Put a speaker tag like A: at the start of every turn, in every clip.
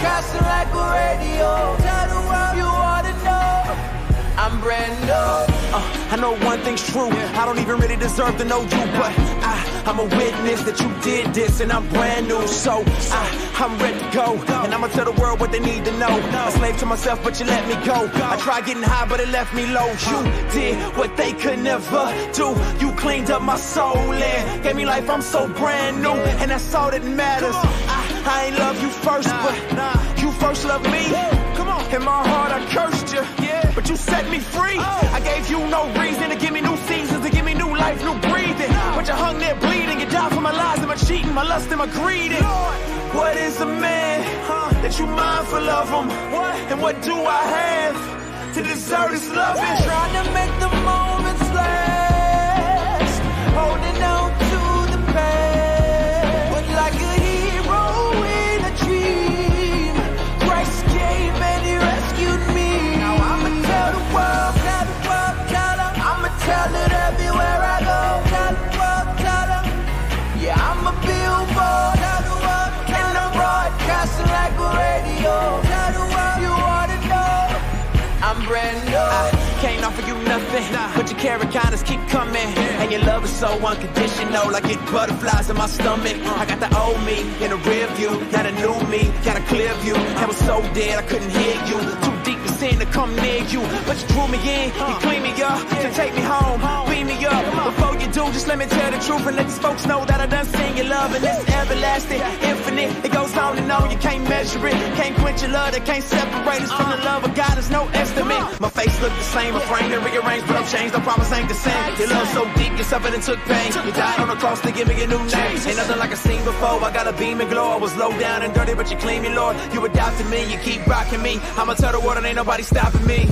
A: broadcasting like a radio. Tell the world you want to know. I'm brand new.
B: Uh, I know one thing's true. I don't even really deserve to know you, but I, I'm a witness that you did this, and I'm brand new. So I, I'm ready to go, and I'ma tell the world what they need to know. A slave to myself, but you let me go. I tried getting high, but it left me low. You did what they could never do. You cleaned up my soul and gave me life. I'm so brand new, and that's all that matters. I, ain't love you first, but nah. you first loved me. Come on. In my heart, I cursed you. Yeah. But you set me free. Oh. I gave you no reason to give me new seasons, to give me new life, new breathing. But you hung there bleeding. You died for my lies and my cheating, my lust and my greed. And what is a man huh, that you mindful of him? And what do I have to deserve this loving?
A: Trying to make the moments last. Holding on brand new.
B: I can't offer you nothing, but your kindness keep coming. And your love is so unconditional, I get butterflies in my stomach. I got the old me in the rear view, now the new me, got a clear view. I was so dead I couldn't hear you, too deep to sin to come near you. But you drew me in, you clean me up, to take me home, beam me up. Before you do, just let me tell the truth and let these folks know that I done seen your love and it's everlasting, infinite. It goes on and on, you can't measure it, can't quench your love, that can't separate us from the love of God. There's no estimate. My face look the same, a frame and rearranged, but I'm changed. I promise ain't the same. Your love so deep, you suffered and took pain. You died on the cross to give me a new name. Ain't nothing like I seen before. I got a beam and glow. I was low down and dirty, but you clean me, Lord. You adopted me, you keep rocking me. I'ma tell the world and ain't nobody stopping me.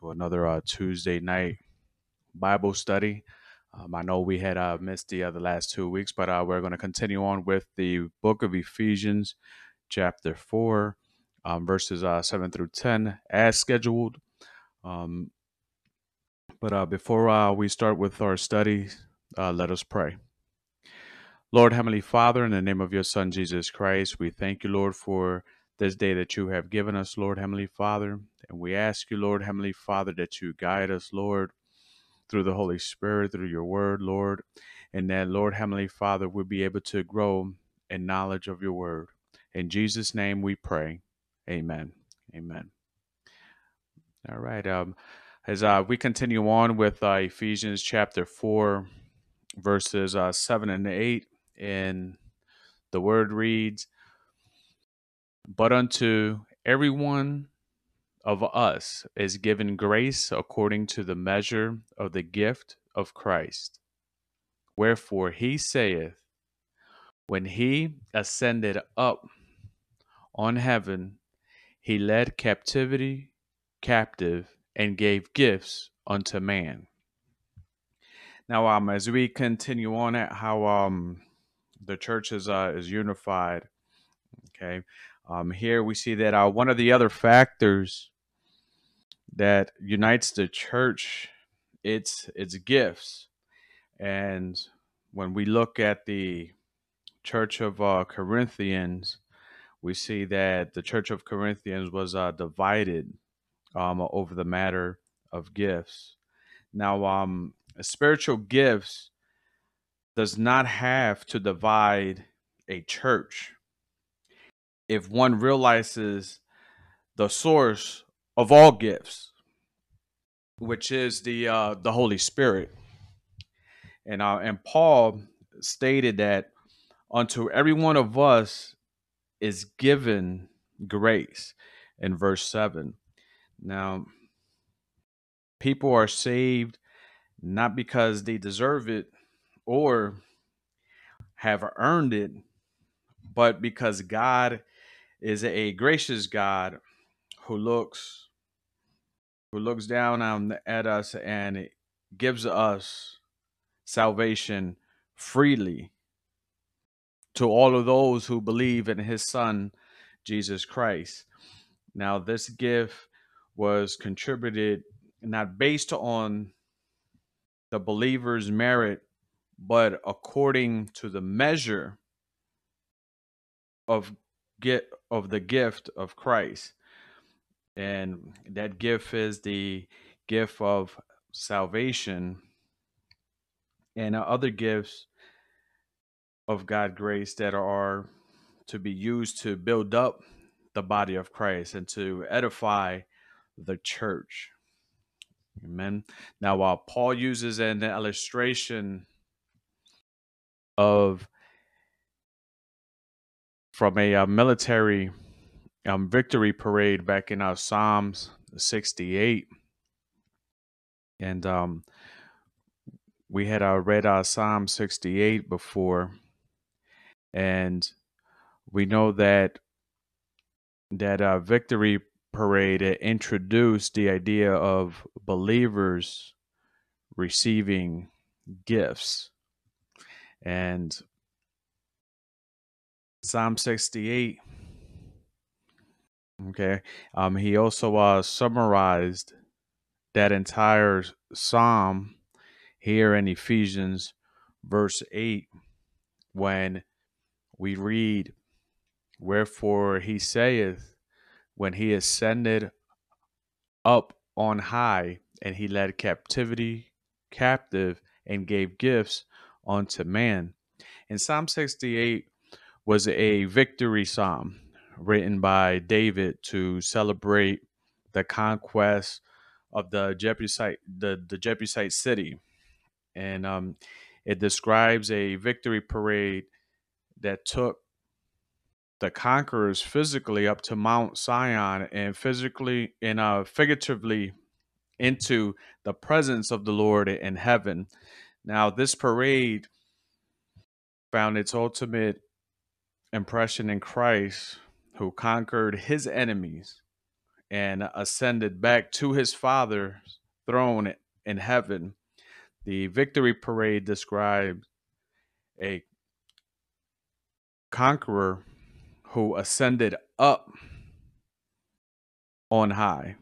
A: To
C: another uh, Tuesday night Bible study. Um, I know we had uh, missed the other last two weeks, but uh, we're going to continue on with the book of Ephesians, chapter 4, um, verses uh, 7 through 10, as scheduled. Um, but uh, before uh, we start with our study, uh, let us pray. Lord, Heavenly Father, in the name of your Son, Jesus Christ, we thank you, Lord, for this day that you have given us, Lord, Heavenly Father. And we ask you, Lord, Heavenly Father, that you guide us, Lord, through the Holy Spirit, through your word, Lord. And that, Lord, Heavenly Father, we'll be able to grow in knowledge of your word. In Jesus' name we pray. Amen. Amen. All right. Um, as uh, we continue on with uh, Ephesians chapter 4, verses uh, 7 and 8, and the word reads, But unto everyone of us is given grace according to the measure of the gift of Christ. Wherefore he saith, When he ascended up on heaven, he led captivity captive and gave gifts unto man. Now, um, as we continue on at how um the church is uh is unified, okay, um, here we see that uh, one of the other factors that unites the church it's its gifts and when we look at the church of uh, corinthians we see that the church of Corinthians was uh, divided um, over the matter of gifts. Now, um, spiritual gifts does not have to divide a church if one realizes the source of all gifts, which is the uh, the Holy Spirit. And uh, and Paul stated that unto every one of us is given grace in verse 7. Now, people are saved not because they deserve it or have earned it, but because God is a gracious God who looks who looks down on, at us and gives us salvation freely to all of those who believe in his son Jesus Christ. Now this gift was contributed not based on the believer's merit but according to the measure of get of the gift of Christ. And that gift is the gift of salvation and other gifts of God grace that are to be used to build up the body of Christ and to edify the church. Amen. Now, while Paul uses an illustration of from a uh, military um, victory parade back in our Psalms 68. And um, we had uh, read our Psalm 68 before. And we know that that uh, victory parade introduced the idea of believers receiving gifts. And Psalm 68. Okay. Um, he also uh, summarized that entire psalm here in Ephesians verse 8 when we read, Wherefore he saith, when he ascended up on high, and he led captivity captive and gave gifts unto man. In Psalm 68, was a victory psalm written by David to celebrate the conquest of the Jebusite the, the Jebusite city. And um, it describes a victory parade that took the conquerors physically up to Mount Zion and physically and uh, figuratively into the presence of the Lord in heaven. Now, this parade found its ultimate impression in Christ, who conquered his enemies and ascended back to his Father's throne in heaven. The victory parade describes a conqueror who ascended up on high,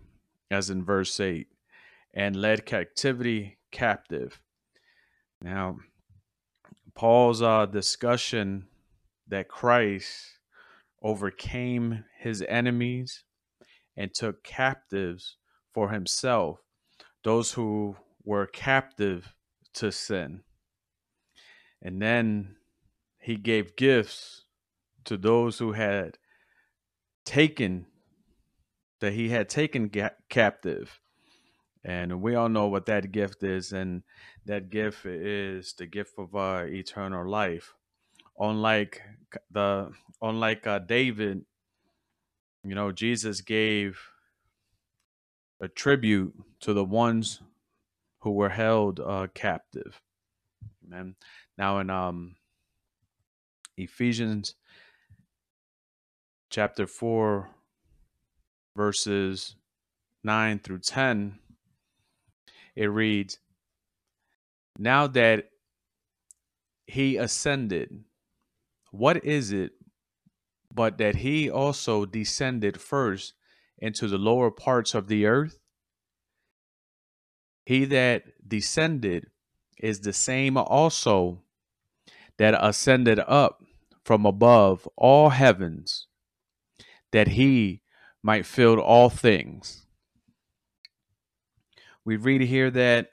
C: as in verse 8, and led captivity captive. Now, Paul's uh, discussion that Christ overcame his enemies and took captives for himself, those who were captive to sin. And then he gave gifts to those who had taken that he had taken ga- captive. And we all know what that gift is and that gift is the gift of our eternal life unlike the unlike uh, David, you know, Jesus gave a tribute to the ones who were held uh, captive. Amen. Now in um, Ephesians chapter 4 verses 9 through 10 it reads now that he ascended what is it but that he also descended first into the lower parts of the earth? He that descended is the same also that ascended up from above all heavens that he might fill all things. We read here that,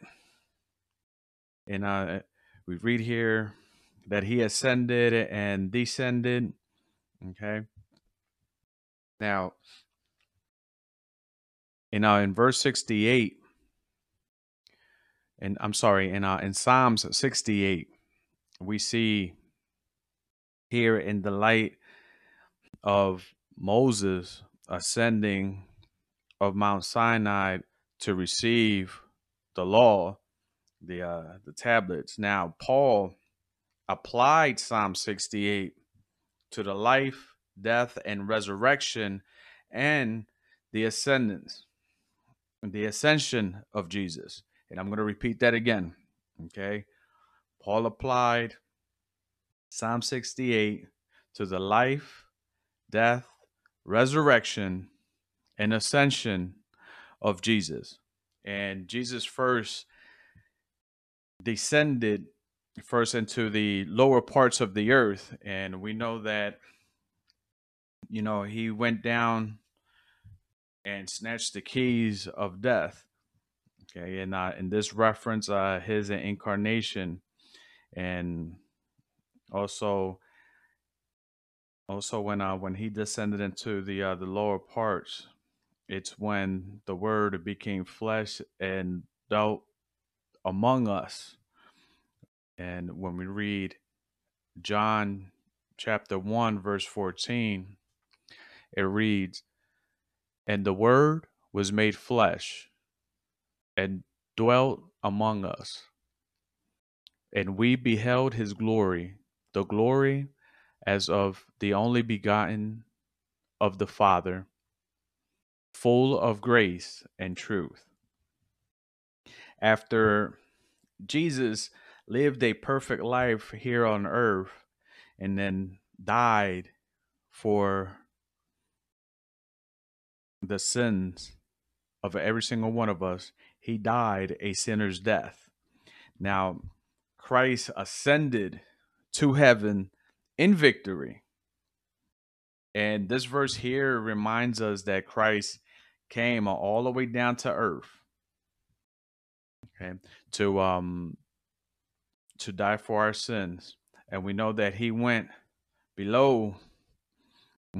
C: and uh, we read here that he ascended and descended. Okay. Now, in uh, in verse sixty eight, and I'm sorry, in uh, in Psalms sixty eight, we see here in the light of Moses ascending of Mount Sinai to receive the law, the uh, the tablets. Now Paul applied Psalm 68 to the life, death, and resurrection, and the ascendance, the ascension of Jesus. And I'm going to repeat that again. Okay, Paul applied Psalm 68 to the life, death, resurrection, and ascension of Jesus. And Jesus first descended first into the lower parts of the earth. And we know that, you know, he went down and snatched the keys of death. Okay. And uh, in this reference, uh, his incarnation and also also when uh when he descended into the uh the lower parts it's when the word became flesh and dealt among us and when we read john chapter 1 verse 14 it reads and the word was made flesh and dwelt among us and we beheld his glory the glory as of the only begotten of the Father, full of grace and truth. After Jesus lived a perfect life here on earth and then died for the sins of every single one of us, he died a sinner's death. Now, Christ ascended to heaven in victory. And this verse here reminds us that Christ came all the way down to earth. Okay, to um to die for our sins. And we know that he went below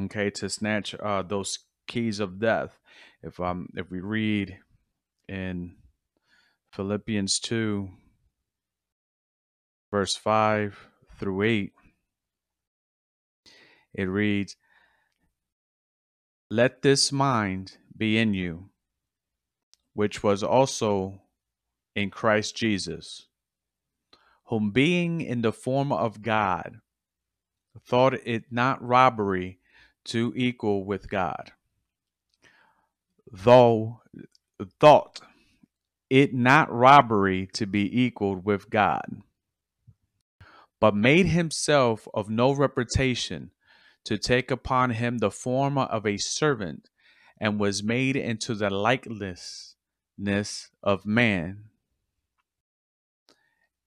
C: okay to snatch uh those keys of death. If um if we read in Philippians 2 verse 5 through 8 it reads, Let this mind be in you, which was also in Christ Jesus, whom being in the form of God, thought it not robbery to equal with God, though thought it not robbery to be equaled with God, but made himself of no reputation to take upon him the form of a servant and was made into the likeness of man.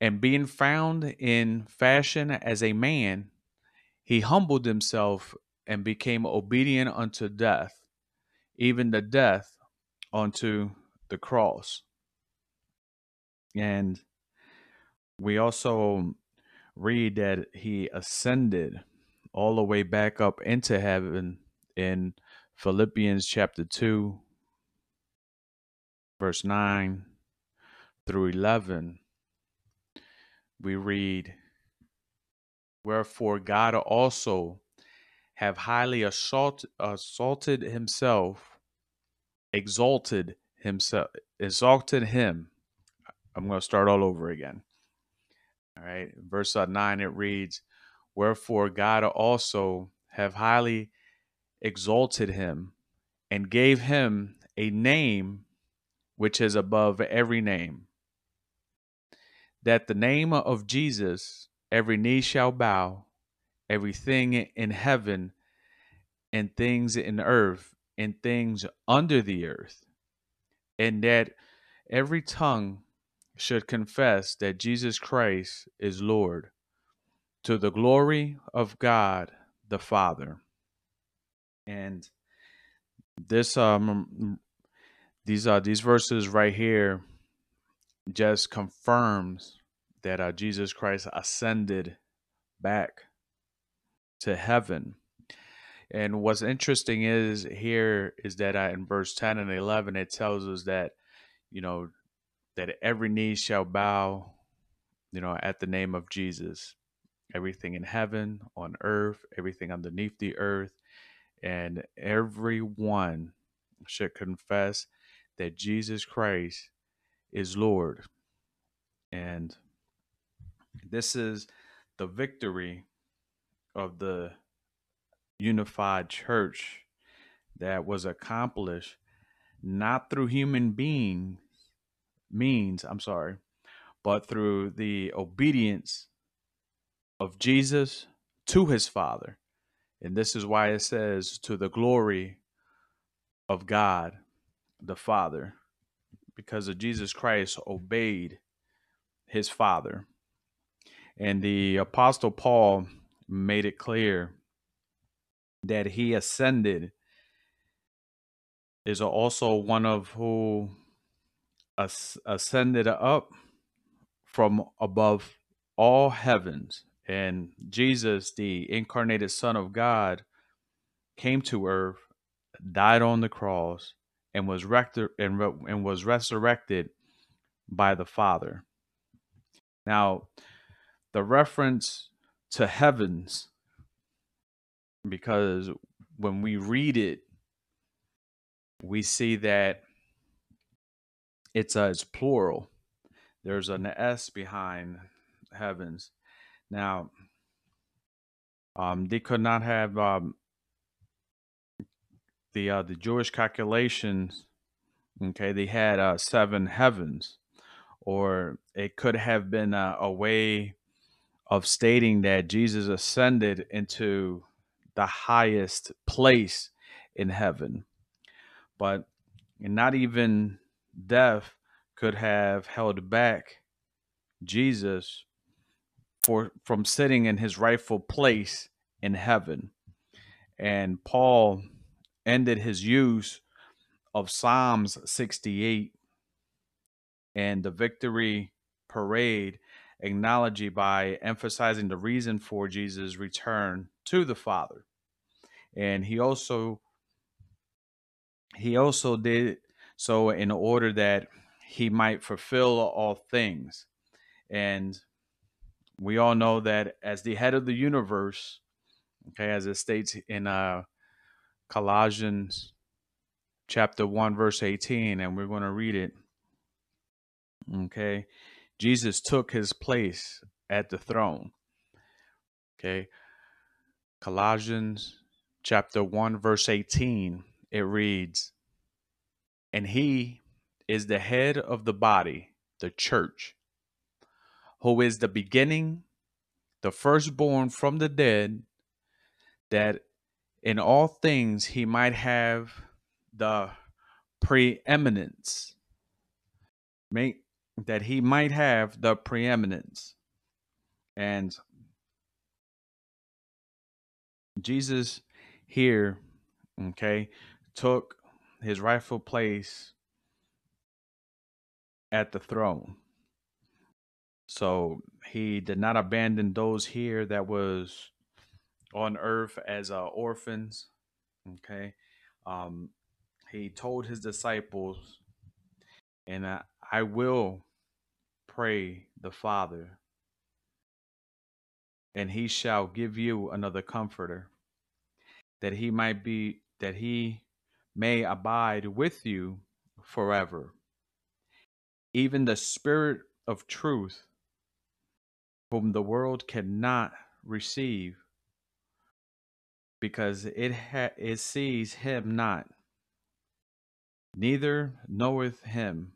C: And being found in fashion as a man, he humbled himself and became obedient unto death, even the death unto the cross. And we also read that he ascended all the way back up into heaven in Philippians chapter 2, verse 9 through 11. We read, Wherefore God also have highly assault, assaulted himself, exalted himself, exalted him. I'm going to start all over again. All right. Verse uh, 9, it reads, Wherefore God also have highly exalted him and gave him a name which is above every name, that the name of Jesus every knee shall bow, everything in heaven and things in earth and things under the earth, and that every tongue should confess that Jesus Christ is Lord to the glory of God the Father. And this um these uh these verses right here just confirms that uh, Jesus Christ ascended back to heaven. And what's interesting is here is that uh, in verse 10 and 11, it tells us that, you know, that every knee shall bow, you know, at the name of Jesus. Everything in heaven, on earth, everything underneath the earth, and everyone should confess that Jesus Christ is Lord. And this is the victory of the unified church that was accomplished not through human being means, I'm sorry, but through the obedience of Jesus to his Father. And this is why it says, to the glory of God the Father, because of Jesus Christ obeyed his Father. And the Apostle Paul made it clear that he ascended is also one of who ascended up from above all heavens. And Jesus, the incarnated Son of God, came to earth, died on the cross, and was rector- and, re- and was resurrected by the Father. Now, the reference to heavens, because when we read it, we see that it's uh, it's plural. There's an S behind heavens. Now, um, they could not have um, the uh, the Jewish calculations. Okay, they had uh, seven heavens, or it could have been a, a way of stating that Jesus ascended into the highest place in heaven. But not even death could have held back Jesus for from sitting in his rightful place in heaven. And Paul ended his use of Psalms 68 and the victory parade acknowledging by emphasizing the reason for Jesus' return to the Father. And he also he also did so in order that he might fulfill all things. And we all know that as the head of the universe, okay, as it states in uh Colossians chapter 1 verse 18 and we're going to read it. Okay. Jesus took his place at the throne. Okay. Colossians chapter 1 verse 18 it reads and he is the head of the body, the church, who is the beginning, the firstborn from the dead, that in all things he might have the preeminence. Make that he might have the preeminence. And Jesus here, okay, took his rightful place at the throne. So he did not abandon those here that was on earth as uh, orphans. Okay. Um, he told his disciples, and I, I will pray the Father, and he shall give you another comforter, that he might be, that he may abide with you forever. Even the Spirit of truth, whom the world cannot receive, because it ha- it sees him not, neither knoweth him,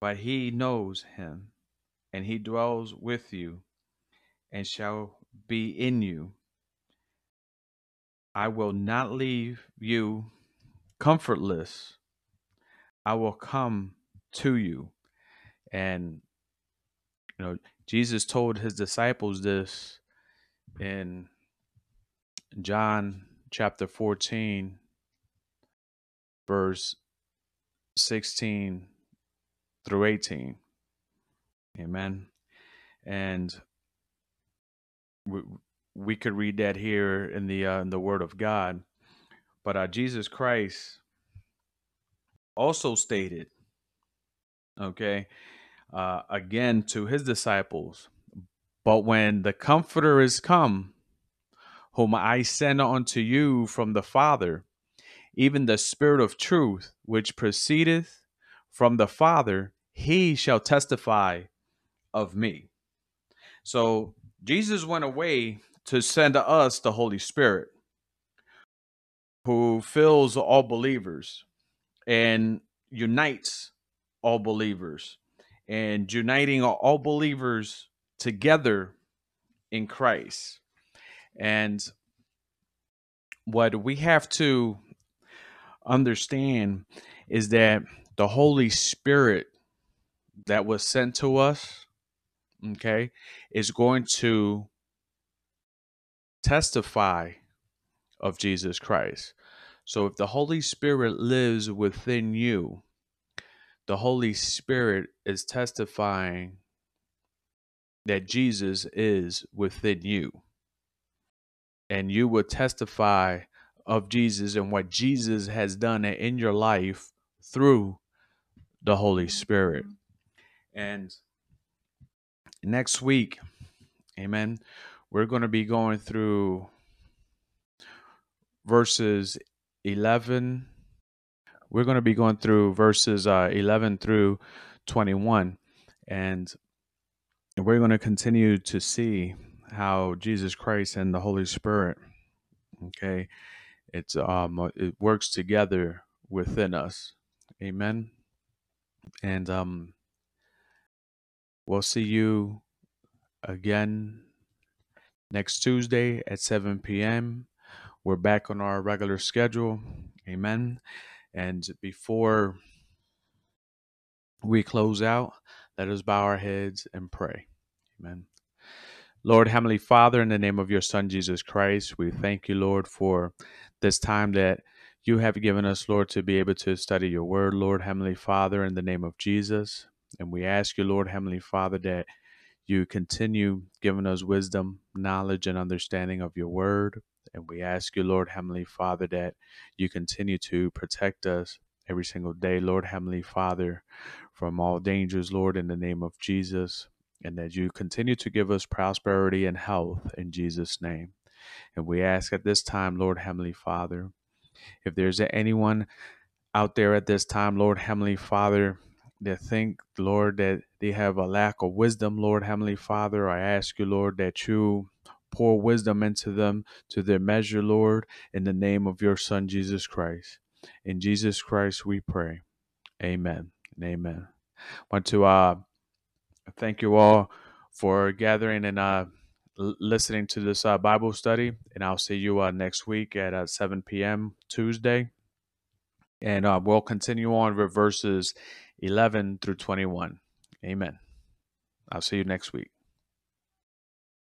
C: but he knows him, and he dwells with you, and shall be in you. I will not leave you comfortless. I will come to you. And, you know, Jesus told his disciples this in John chapter 14 verse 16 through 18. Amen. And we, we could read that here in the uh, in the Word of God, but uh, Jesus Christ also stated, okay, uh, again to his disciples, but when the Comforter is come, whom I send unto you from the Father, even the Spirit of truth, which proceedeth from the Father, he shall testify of me. So Jesus went away to send to us the Holy Spirit, who fills all believers and unites all believers and uniting all believers together in Christ. And what we have to understand is that the Holy Spirit that was sent to us, okay, is going to testify of Jesus Christ. So if the Holy Spirit lives within you, the Holy Spirit is testifying that Jesus is within you. And you will testify of Jesus and what Jesus has done in your life through the Holy Spirit. And next week, amen, we're going to be going through verses 11. We're going to be going through verses uh, 11 through 21. And we're going to continue to see how Jesus Christ and the Holy Spirit, okay, it's um it works together within us. Amen. And um we'll see you again next Tuesday at 7 p.m. We're back on our regular schedule. Amen. And before we close out, let us bow our heads and pray. Amen. Lord, Heavenly Father, in the name of your Son, Jesus Christ, we thank you, Lord, for this time that you have given us, Lord, to be able to study your word, Lord, Heavenly Father, in the name of Jesus. And we ask you, Lord, Heavenly Father, that you continue giving us wisdom, knowledge, and understanding of your word. And we ask you, Lord, Heavenly Father, that you continue to protect us every single day, Lord, Heavenly Father, from all dangers, Lord, in the name of Jesus. And that you continue to give us prosperity and health in Jesus' name. And we ask at this time, Lord, Heavenly Father, if there's anyone out there at this time, Lord, Heavenly Father, that think, Lord, that they have a lack of wisdom, Lord Heavenly Father. I ask you, Lord, that you pour wisdom into them to their measure, Lord, in the name of your Son, Jesus Christ. In Jesus Christ we pray. Amen and amen. Want to uh, thank you all for gathering and uh, listening to this uh, Bible study, and I'll see you uh, next week at uh, 7 p.m. Tuesday. And uh, we'll continue on with verses 11 through 21. Amen. I'll see you next week.